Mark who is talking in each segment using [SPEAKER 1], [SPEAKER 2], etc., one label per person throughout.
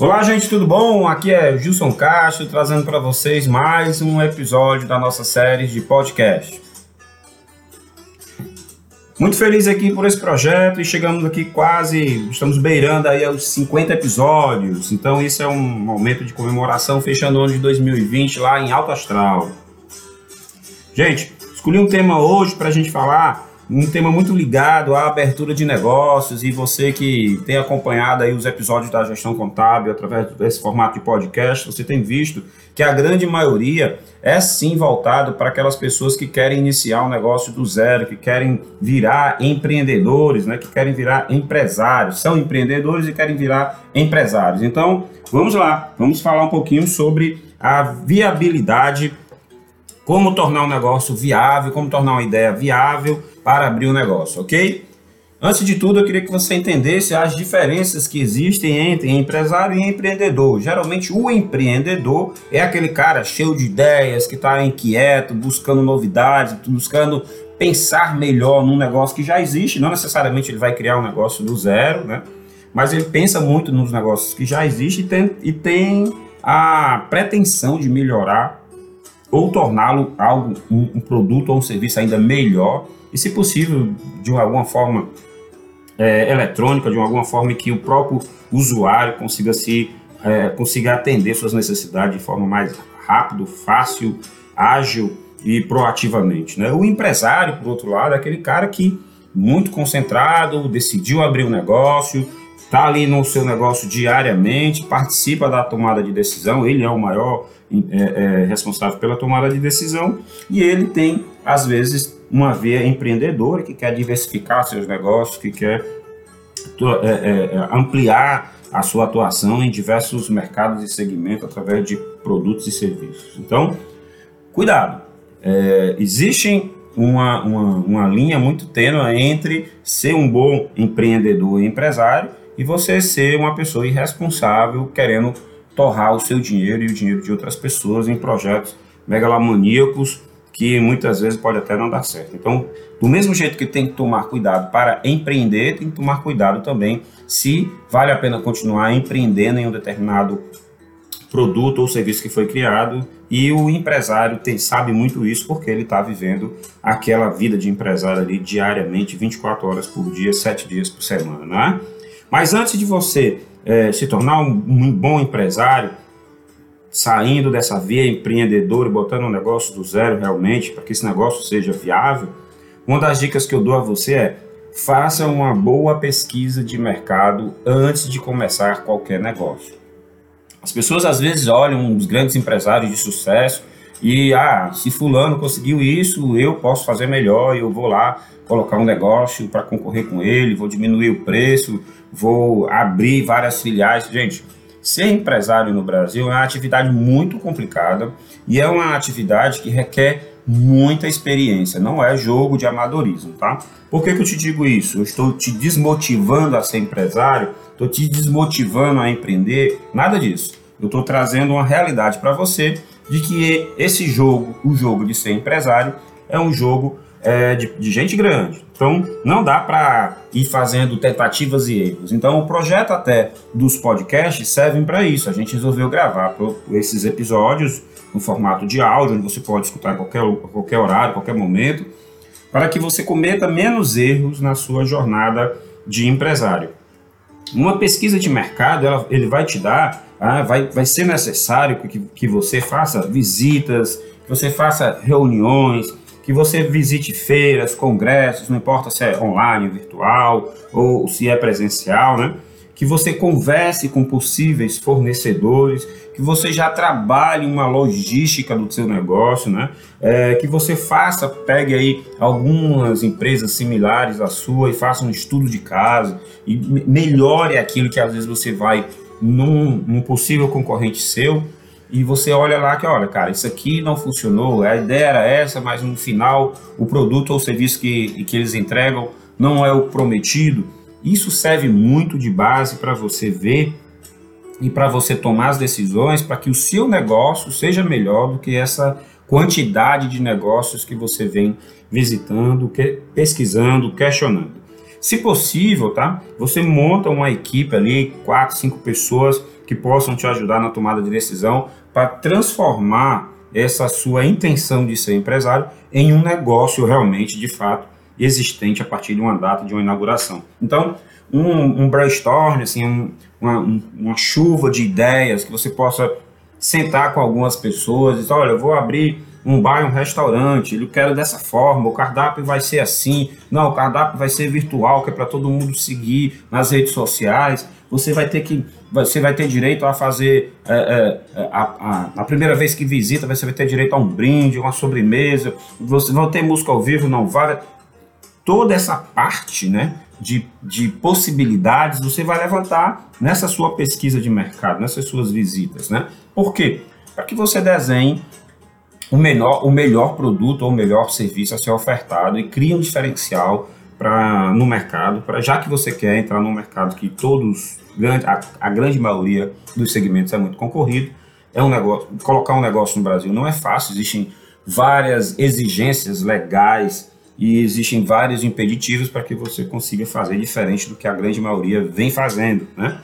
[SPEAKER 1] Olá, gente, tudo bom? Aqui é Gilson Castro trazendo para vocês mais um episódio da nossa série de podcast. Muito feliz aqui por esse projeto e chegamos aqui quase, estamos beirando aí aos 50 episódios. Então, isso é um momento de comemoração fechando o ano de 2020 lá em Alto Astral. Gente, escolhi um tema hoje para a gente falar um tema muito ligado à abertura de negócios e você que tem acompanhado aí os episódios da gestão contábil através desse formato de podcast, você tem visto que a grande maioria é sim voltado para aquelas pessoas que querem iniciar um negócio do zero, que querem virar empreendedores, né, que querem virar empresários, são empreendedores e querem virar empresários. Então, vamos lá, vamos falar um pouquinho sobre a viabilidade como tornar um negócio viável, como tornar uma ideia viável para abrir um negócio, ok? Antes de tudo, eu queria que você entendesse as diferenças que existem entre empresário e empreendedor. Geralmente, o empreendedor é aquele cara cheio de ideias, que está inquieto, buscando novidades, buscando pensar melhor num negócio que já existe. Não necessariamente ele vai criar um negócio do zero, né? Mas ele pensa muito nos negócios que já existem e tem, e tem a pretensão de melhorar ou torná-lo algo, um, um produto ou um serviço ainda melhor e, se possível, de alguma forma é, eletrônica, de alguma forma que o próprio usuário consiga se é, consiga atender suas necessidades de forma mais rápido, fácil, ágil e proativamente. Né? O empresário, por outro lado, é aquele cara que muito concentrado, decidiu abrir um negócio, está ali no seu negócio diariamente, participa da tomada de decisão, ele é o maior é, é, responsável pela tomada de decisão e ele tem, às vezes, uma veia empreendedora que quer diversificar seus negócios, que quer é, é, é, ampliar a sua atuação em diversos mercados e segmentos através de produtos e serviços. Então, cuidado. É, existe uma, uma, uma linha muito tênue entre ser um bom empreendedor e empresário e você ser uma pessoa irresponsável querendo torrar o seu dinheiro e o dinheiro de outras pessoas em projetos megalomaníacos que muitas vezes pode até não dar certo. Então, do mesmo jeito que tem que tomar cuidado para empreender, tem que tomar cuidado também se vale a pena continuar empreendendo em um determinado produto ou serviço que foi criado e o empresário tem, sabe muito isso porque ele está vivendo aquela vida de empresário ali diariamente, 24 horas por dia, 7 dias por semana, né? Mas antes de você é, se tornar um, um bom empresário, saindo dessa via empreendedora e botando um negócio do zero realmente, para que esse negócio seja viável, uma das dicas que eu dou a você é faça uma boa pesquisa de mercado antes de começar qualquer negócio. As pessoas às vezes olham os grandes empresários de sucesso e, ah, se fulano conseguiu isso, eu posso fazer melhor, eu vou lá colocar um negócio para concorrer com ele, vou diminuir o preço, vou abrir várias filiais. Gente, ser empresário no Brasil é uma atividade muito complicada e é uma atividade que requer muita experiência, não é jogo de amadorismo, tá? Por que, que eu te digo isso? Eu estou te desmotivando a ser empresário, estou te desmotivando a empreender, nada disso. Eu estou trazendo uma realidade para você de que esse jogo, o jogo de ser empresário, é um jogo é, de, de, gente grande. Então, não dá para ir fazendo tentativas e erros. Então, o projeto até dos podcasts servem para isso. A gente resolveu gravar esses episódios no formato de áudio, onde você pode escutar a qualquer, qualquer horário, qualquer momento, para que você cometa menos erros na sua jornada de empresário. Uma pesquisa de mercado, ela, ele vai te dar, ah, vai, vai ser necessário que, que você faça visitas, que você faça reuniões, que você visite feiras, congressos, não importa se é online, virtual ou se é presencial, né? Que você converse com possíveis fornecedores, que você já trabalhe uma logística do seu negócio, né? É, que você faça, pegue aí algumas empresas similares à sua e faça um estudo de caso e melhore aquilo que às vezes você vai num, num possível concorrente seu e você olha lá que, olha, cara, isso aqui não funcionou, a ideia era essa, mas no final o produto ou serviço que, que eles entregam não é o prometido. Isso serve muito de base para você ver e para você tomar as decisões para que o seu negócio seja melhor do que essa quantidade de negócios que você vem visitando, que, pesquisando, questionando. Se possível, tá? Você monta uma equipe ali, quatro, cinco pessoas que possam te ajudar na tomada de decisão para transformar essa sua intenção de ser empresário em um negócio realmente, de fato, existente a partir de uma data de uma inauguração. Então, um, um brainstorm, assim, um, uma, uma chuva de ideias que você possa sentar com algumas pessoas e dizer, olha, eu vou abrir um bar, um restaurante, eu quero dessa forma, o cardápio vai ser assim, não, o cardápio vai ser virtual, que é para todo mundo seguir nas redes sociais, você vai ter que, você vai ter direito a fazer, é, é, é, a, a, a, primeira vez que visita, você vai ter direito a um brinde, uma sobremesa, você vai ter música ao vivo, não vai, toda essa parte, né, de, de possibilidades você vai levantar nessa sua pesquisa de mercado, nessas suas visitas, né? Por quê? Para que você desenhe o, menor, o melhor produto ou o melhor serviço a ser ofertado e crie um diferencial para no mercado, para já que você quer entrar no mercado que todos, a, a grande maioria dos segmentos é muito concorrido, é um negócio, colocar um negócio no Brasil não é fácil, existem várias exigências legais e existem vários impeditivos para que você consiga fazer diferente do que a grande maioria vem fazendo, né?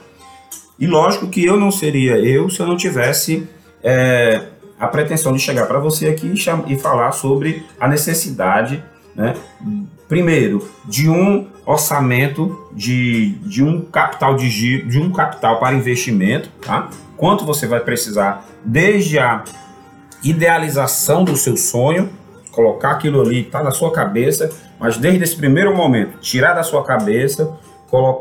[SPEAKER 1] E lógico que eu não seria eu se eu não tivesse é, a pretensão de chegar para você aqui e, e falar sobre a necessidade, né, primeiro, de um orçamento de, de um capital de giro, de um capital para investimento, tá? Quanto você vai precisar desde a idealização do seu sonho, colocar aquilo ali, está na sua cabeça, mas desde esse primeiro momento, tirar da sua cabeça,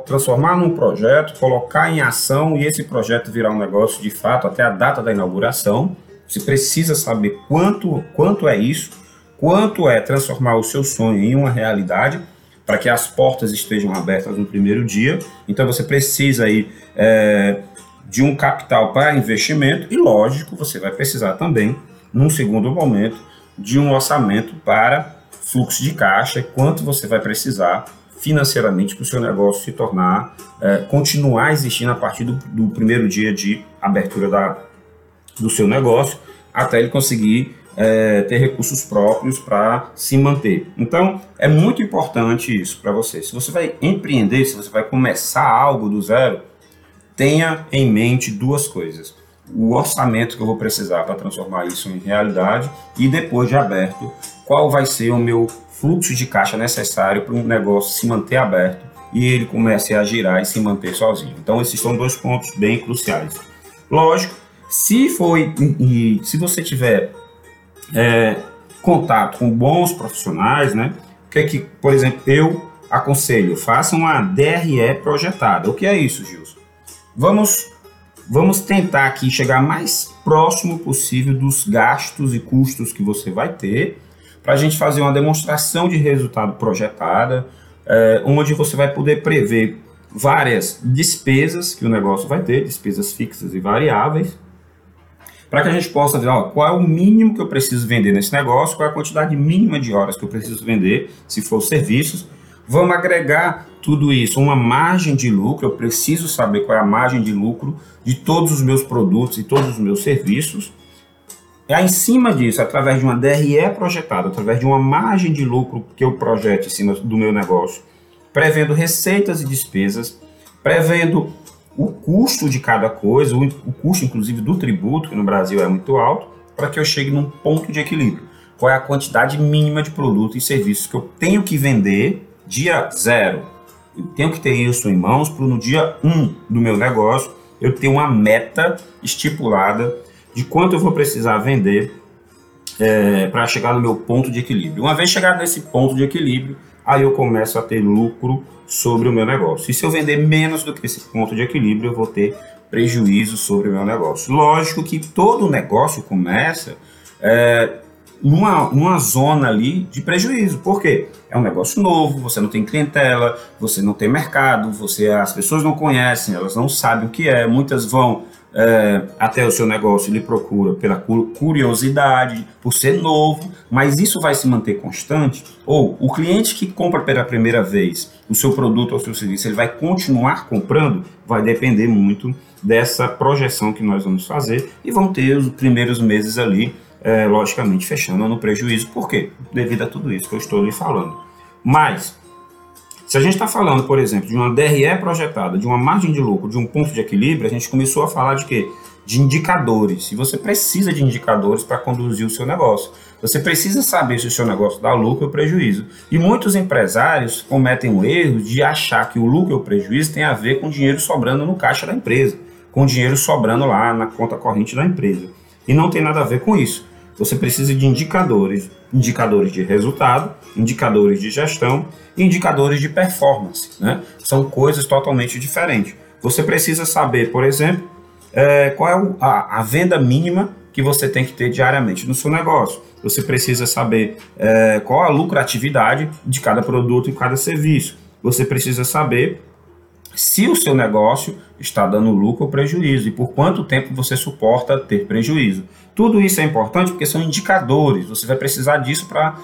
[SPEAKER 1] transformar num projeto, colocar em ação e esse projeto virar um negócio de fato até a data da inauguração. Você precisa saber quanto, quanto é isso, quanto é transformar o seu sonho em uma realidade, para que as portas estejam abertas no primeiro dia. Então você precisa aí é, de um capital para investimento e, lógico, você vai precisar também, num segundo momento, de um orçamento para fluxo de caixa, quanto você vai precisar financeiramente para o seu negócio se tornar, é, continuar existindo a partir do, do primeiro dia de abertura da, do seu negócio até ele conseguir é, ter recursos próprios para se manter. Então, é muito importante isso para você. Se você vai empreender, se você vai começar algo do zero, tenha em mente duas coisas. O orçamento que eu vou precisar para transformar isso em realidade e depois de aberto, qual vai ser o meu fluxo de caixa necessário para um negócio se manter aberto e ele comece a girar e se manter sozinho. Então, esses são dois pontos bem cruciais. Lógico se foi e, se você tiver é, contato com bons profissionais, né? O que é que, por exemplo, eu aconselho, faça uma DRE projetada. O que é isso, Gilson? Vamos vamos tentar aqui chegar mais próximo possível dos gastos e custos que você vai ter para a gente fazer uma demonstração de resultado projetada, é, onde você vai poder prever várias despesas que o negócio vai ter, despesas fixas e variáveis, para que a gente possa ver ó, qual é o mínimo que eu preciso vender nesse negócio, qual é a quantidade mínima de horas que eu preciso vender, se for serviços. Vamos agregar tudo isso, uma margem de lucro, eu preciso saber qual é a margem de lucro de todos os meus produtos e todos os meus serviços. É em cima disso, através de uma DRE projetada, através de uma margem de lucro que eu projete em cima do meu negócio, prevendo receitas e despesas, prevendo o custo de cada coisa, o, custo inclusive do tributo, que no Brasil é muito alto, para que eu chegue num ponto de equilíbrio. Qual é a quantidade mínima de produtos e serviços que eu tenho que vender dia zero? Eu tenho que ter isso em mãos para no dia um do meu negócio eu ter uma meta estipulada de quanto eu vou precisar vender é, para chegar no meu ponto de equilíbrio. Uma vez chegado nesse ponto de equilíbrio, aí eu começo a ter lucro sobre o meu negócio. E se eu vender menos do que esse ponto de equilíbrio, eu vou ter prejuízo sobre o meu negócio. Lógico que todo negócio começa é, numa, numa zona ali de prejuízo. Por quê? É um negócio novo, você não tem clientela, você não tem mercado, você as pessoas não conhecem, elas não sabem o que é, muitas vão é, até o seu negócio lhe procura pela curiosidade, por ser novo, mas isso vai se manter constante? Ou o cliente que compra pela primeira vez o seu produto ou o seu serviço, ele vai continuar comprando? Vai depender muito dessa projeção que nós vamos fazer e vão ter os primeiros meses ali, é, logicamente, fechando no prejuízo. Por quê? Devido a tudo isso que eu estou lhe falando. Mas Se a gente está falando, por exemplo, de uma DRE projetada, de uma margem de lucro, de um ponto de equilíbrio, a gente começou a falar de quê? De indicadores. E você precisa de indicadores para conduzir o seu negócio. Você precisa saber se o seu negócio dá lucro ou prejuízo. E muitos empresários cometem o erro de achar que o lucro ou prejuízo tem a ver com dinheiro sobrando no caixa da empresa, com dinheiro sobrando lá na conta corrente da empresa. E não tem nada a ver com isso. Você precisa de indicadores, indicadores de resultado, indicadores de gestão e indicadores de performance. Né? São coisas totalmente diferentes. Você precisa saber, por exemplo, é, qual é a, a, venda mínima que você tem que ter diariamente no seu negócio. Você precisa saber é, qual a lucratividade de cada produto e cada serviço. Você precisa saber se o seu negócio está dando lucro ou prejuízo e por quanto tempo você suporta ter prejuízo. Tudo isso é importante porque são indicadores. Você vai precisar disso para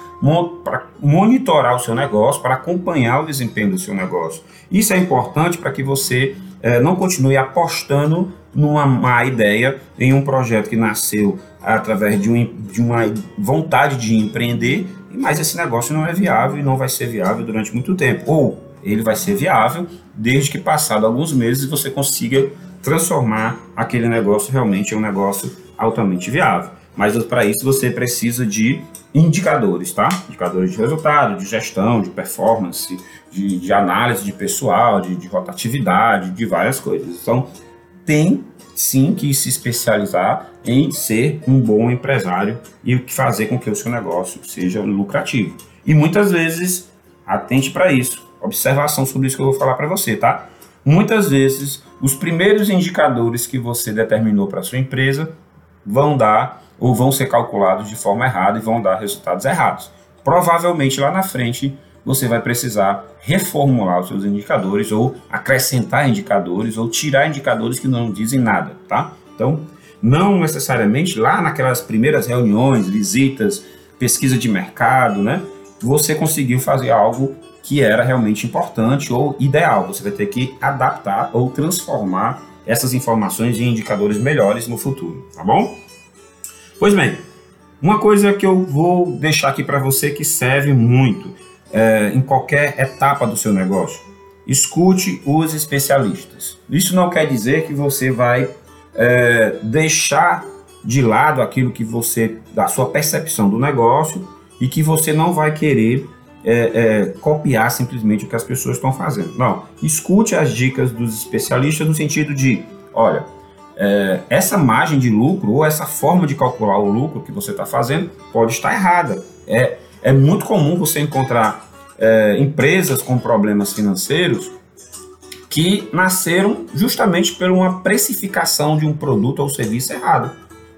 [SPEAKER 1] monitorar o seu negócio, para acompanhar o desempenho do seu negócio. Isso é importante para que você é, não continue apostando numa má ideia, em um projeto que nasceu através de, um, de uma vontade de empreender, mas esse negócio não é viável e não vai ser viável durante muito tempo. Ou ele vai ser viável desde que passado alguns meses você consiga transformar aquele negócio realmente em um negócio altamente viável. Mas para isso você precisa de indicadores, tá? Indicadores de resultado, de gestão, de performance, de, de análise de pessoal, de, de rotatividade, de várias coisas. Então, tem sim que se especializar em ser um bom empresário e fazer com que o seu negócio seja lucrativo. E muitas vezes, atente para isso observação sobre isso que eu vou falar para você, tá? Muitas vezes, os primeiros indicadores que você determinou para sua empresa vão dar ou vão ser calculados de forma errada e vão dar resultados errados. Provavelmente lá na frente você vai precisar reformular os seus indicadores ou acrescentar indicadores ou tirar indicadores que não dizem nada, tá? Então, não necessariamente lá naquelas primeiras reuniões, visitas, pesquisa de mercado, né? Você conseguiu fazer algo que era realmente importante ou ideal. Você vai ter que adaptar ou transformar essas informações em indicadores melhores no futuro, tá bom? Pois bem, uma coisa que eu vou deixar aqui para você que serve muito é, em qualquer etapa do seu negócio: escute os especialistas. Isso não quer dizer que você vai é, deixar de lado aquilo que você, da sua percepção do negócio e que você não vai querer é, é, copiar simplesmente o que as pessoas estão fazendo. Não, escute as dicas dos especialistas no sentido de, olha, é, essa margem de lucro ou essa forma de calcular o lucro que você está fazendo pode estar errada. É, é muito comum você encontrar é, empresas com problemas financeiros que nasceram justamente por uma precificação de um produto ou serviço errado.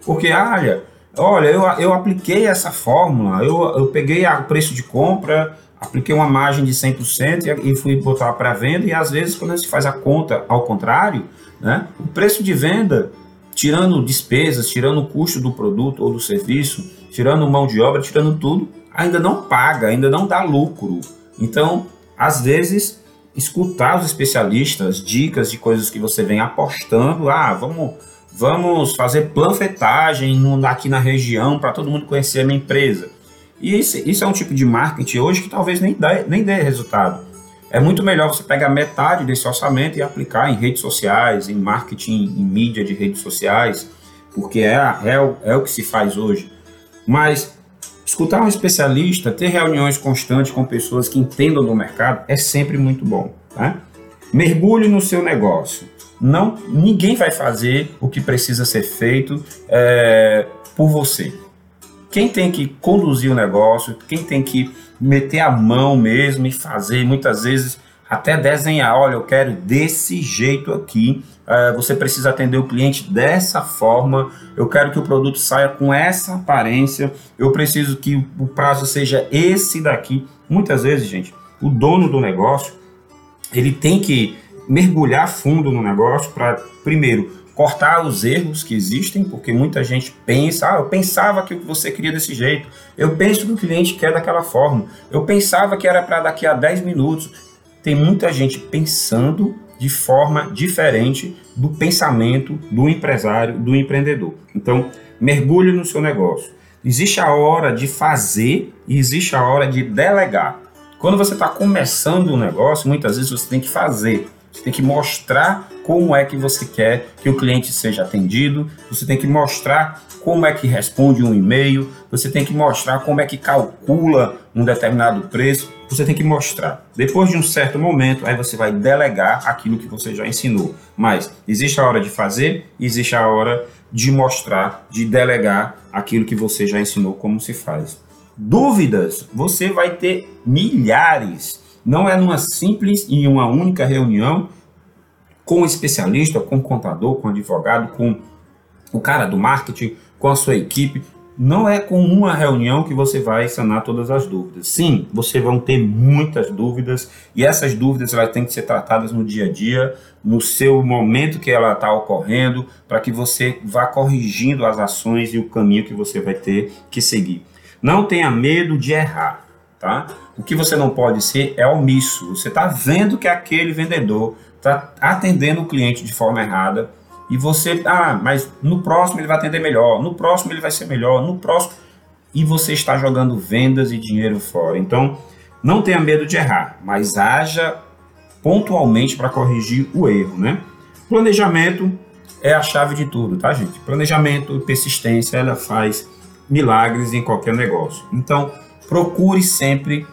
[SPEAKER 1] Porque, olha, Olha, eu, eu apliquei essa fórmula, eu, eu peguei o preço de compra, apliquei uma margem de 100% e, e fui botar para venda, e às vezes quando se faz a conta ao contrário, né, o preço de venda, tirando despesas, tirando o custo do produto ou do serviço, tirando mão de obra, tirando tudo, ainda não paga, ainda não dá lucro. Então, às vezes, escutar os especialistas, dicas de coisas que você vem apostando, ah, vamos vamos fazer planfetagem aqui na região para todo mundo conhecer a minha empresa. E isso, isso é um tipo de marketing hoje que talvez nem dê, nem dê resultado. É muito melhor você pegar metade desse orçamento e aplicar em redes sociais, em marketing, em mídia de redes sociais, porque é, é, é o que se faz hoje. Mas escutar um especialista, ter reuniões constantes com pessoas que entendam do mercado é sempre muito bom. Tá? Mergulhe no seu negócio não, ninguém vai fazer o que precisa ser feito é, por você. Quem tem que conduzir o negócio, quem tem que meter a mão mesmo e fazer, muitas vezes até desenhar, olha, eu quero desse jeito aqui, é, você precisa atender o cliente dessa forma, eu quero que o produto saia com essa aparência, eu preciso que o prazo seja esse daqui. Muitas vezes, gente, o dono do negócio, ele tem que mergulhar fundo no negócio para, primeiro, cortar os erros que existem, porque muita gente pensa, ah, eu pensava que você queria desse jeito, eu penso que o cliente quer daquela forma, eu pensava que era para daqui a 10 minutos. Tem muita gente pensando de forma diferente do pensamento do empresário, do empreendedor. Então, mergulhe no seu negócio. Existe a hora de fazer e existe a hora de delegar. Quando você está começando um negócio, muitas vezes você tem que fazer. Você tem que mostrar como é que você quer que o cliente seja atendido, você tem que mostrar como é que responde um e-mail, você tem que mostrar como é que calcula um determinado preço, você tem que mostrar. Depois de um certo momento, aí você vai delegar aquilo que você já ensinou. Mas existe a hora de fazer, existe a hora de mostrar, de delegar aquilo que você já ensinou como se faz. Dúvidas, você vai ter milhares não é numa simples e uma única reunião com o especialista, com o contador, com o advogado, com o cara do marketing, com a sua equipe. Não é com uma reunião que você vai sanar todas as dúvidas. Sim, você vão ter muitas dúvidas e essas dúvidas elas têm que ser tratadas no dia a dia, no seu momento que ela está ocorrendo, para que você vá corrigindo as ações e o caminho que você vai ter que seguir. Não tenha medo de errar tá? O que você não pode ser é omisso. Você está vendo que aquele vendedor está atendendo o cliente de forma errada e você, ah, mas no próximo ele vai atender melhor, no próximo ele vai ser melhor, no próximo e você está jogando vendas e dinheiro fora. Então, não tenha medo de errar, mas haja pontualmente para corrigir o erro, né? Planejamento é a chave de tudo, tá, gente? Planejamento, persistência, ela faz milagres em qualquer negócio. Então, procure sempre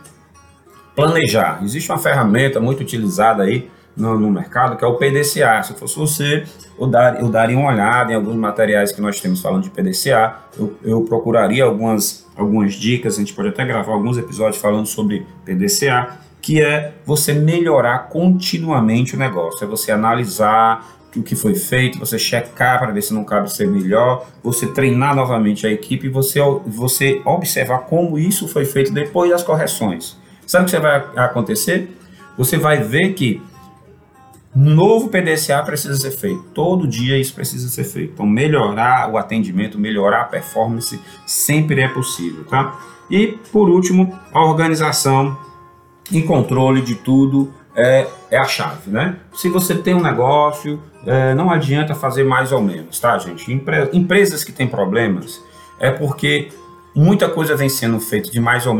[SPEAKER 1] planejar. Existe uma ferramenta muito utilizada aí no, no, mercado que é o PDCA. Se fosse você, eu, dar, eu daria uma olhada em alguns materiais que nós temos falando de PDCA. Eu, eu procuraria algumas, algumas dicas, a gente pode até gravar alguns episódios falando sobre PDCA, que é você melhorar continuamente o negócio, é você analisar o que foi feito, você checar para ver se não cabe ser melhor, você treinar novamente a equipe e você, você observar como isso foi feito depois das correções. Sabe o que vai acontecer? Você vai ver que um novo PDCA precisa ser feito. Todo dia isso precisa ser feito. Então, melhorar o atendimento, melhorar a performance sempre é possível, tá? E, por último, a organização e controle de tudo é, é a chave, né? Se você tem um negócio, é, não adianta fazer mais ou menos, tá, gente? Empre empresas que têm problemas é porque muita coisa vem sendo feita de mais ou,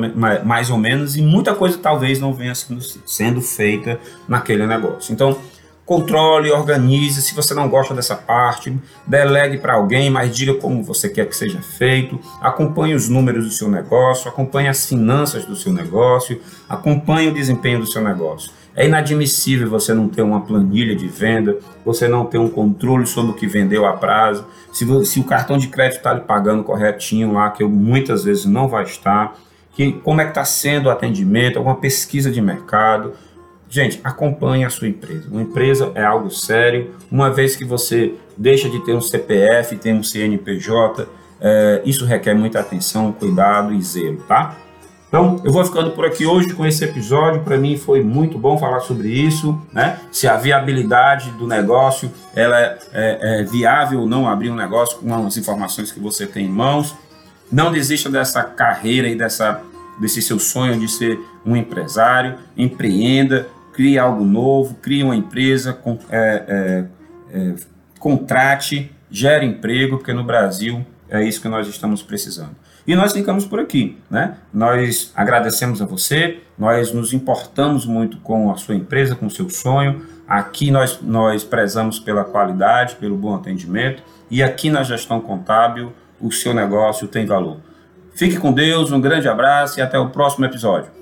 [SPEAKER 1] mais ou menos e muita coisa talvez não venha sendo, sendo feita naquele negócio. Então, controle, organize. Se você não gosta dessa parte, delegue para alguém, mas diga como você quer que seja feito. Acompanhe os números do seu negócio, acompanhe as finanças do seu negócio, acompanhe o desempenho do seu negócio. É inadmissível você não ter uma planilha de venda, você não ter um controle sobre o que vendeu a prazo, se, se o cartão de crédito está lhe pagando corretinho lá, que muitas vezes não vai estar, que, como é que está sendo o atendimento, alguma pesquisa de mercado, Gente, acompanhe a sua empresa. Uma empresa é algo sério. Uma vez que você deixa de ter um CPF, tem um CNPJ, é, isso requer muita atenção, cuidado e zelo, tá? Então, eu vou ficando por aqui hoje com esse episódio. Para mim foi muito bom falar sobre isso, né? Se a viabilidade do negócio ela é, é, é viável ou não abrir um negócio com as informações que você tem em mãos. Não desista dessa carreira e dessa, desse seu sonho de ser um empresário. Empreenda, crie algo novo, crie uma empresa, com, é, é, é, contrate, gere emprego, porque no Brasil é isso que nós estamos precisando. E nós ficamos por aqui, né? Nós agradecemos a você, nós nos importamos muito com a sua empresa, com o seu sonho. Aqui nós, nós prezamos pela qualidade, pelo bom atendimento. E aqui na gestão contábil, o seu negócio tem valor. Fique com Deus, um grande abraço e até o próximo episódio.